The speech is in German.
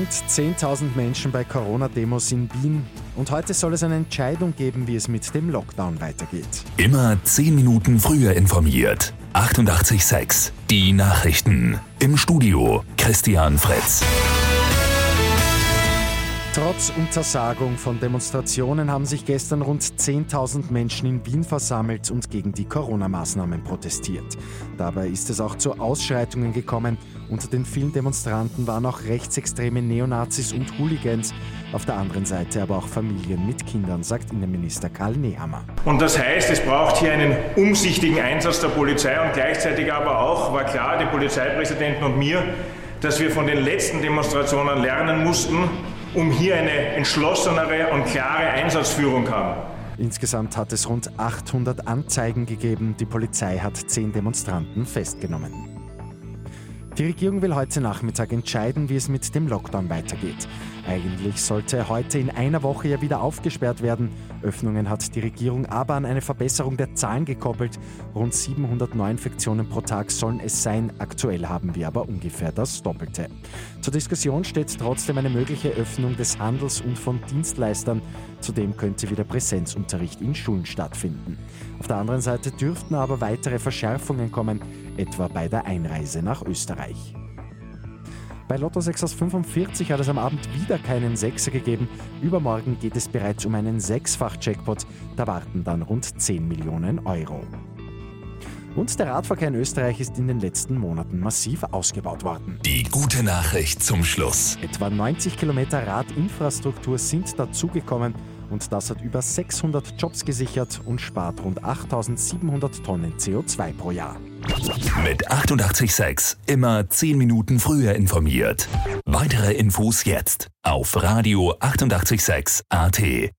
rund 10.000 Menschen bei Corona-Demos in Wien. Und heute soll es eine Entscheidung geben, wie es mit dem Lockdown weitergeht. Immer 10 Minuten früher informiert. 88.6 Die Nachrichten. Im Studio Christian Fritz. Trotz Untersagung von Demonstrationen haben sich gestern rund 10.000 Menschen in Wien versammelt und gegen die Corona-Maßnahmen protestiert. Dabei ist es auch zu Ausschreitungen gekommen. Unter den vielen Demonstranten waren auch rechtsextreme Neonazis und Hooligans. Auf der anderen Seite aber auch Familien mit Kindern, sagt Innenminister Karl Nehammer. Und das heißt, es braucht hier einen umsichtigen Einsatz der Polizei und gleichzeitig aber auch, war klar, dem Polizeipräsidenten und mir, dass wir von den letzten Demonstrationen lernen mussten, um hier eine entschlossenere und klare Einsatzführung haben. Insgesamt hat es rund 800 Anzeigen gegeben. Die Polizei hat zehn Demonstranten festgenommen. Die Regierung will heute Nachmittag entscheiden, wie es mit dem Lockdown weitergeht. Eigentlich sollte heute in einer Woche ja wieder aufgesperrt werden. Öffnungen hat die Regierung aber an eine Verbesserung der Zahlen gekoppelt. Rund 700 Neuinfektionen pro Tag sollen es sein. Aktuell haben wir aber ungefähr das Doppelte. Zur Diskussion steht trotzdem eine mögliche Öffnung des Handels und von Dienstleistern. Zudem könnte wieder Präsenzunterricht in Schulen stattfinden. Auf der anderen Seite dürften aber weitere Verschärfungen kommen, etwa bei der Einreise nach Österreich. Bei Lotto 6 aus 45 hat es am Abend wieder keinen Sechser gegeben. Übermorgen geht es bereits um einen Sechsfach-Jackpot. Da warten dann rund 10 Millionen Euro. Und der Radverkehr in Österreich ist in den letzten Monaten massiv ausgebaut worden. Die gute Nachricht zum Schluss. Etwa 90 Kilometer Radinfrastruktur sind dazugekommen und das hat über 600 Jobs gesichert und spart rund 8700 Tonnen CO2 pro Jahr. Mit 886 immer 10 Minuten früher informiert. Weitere Infos jetzt auf Radio 886 AT.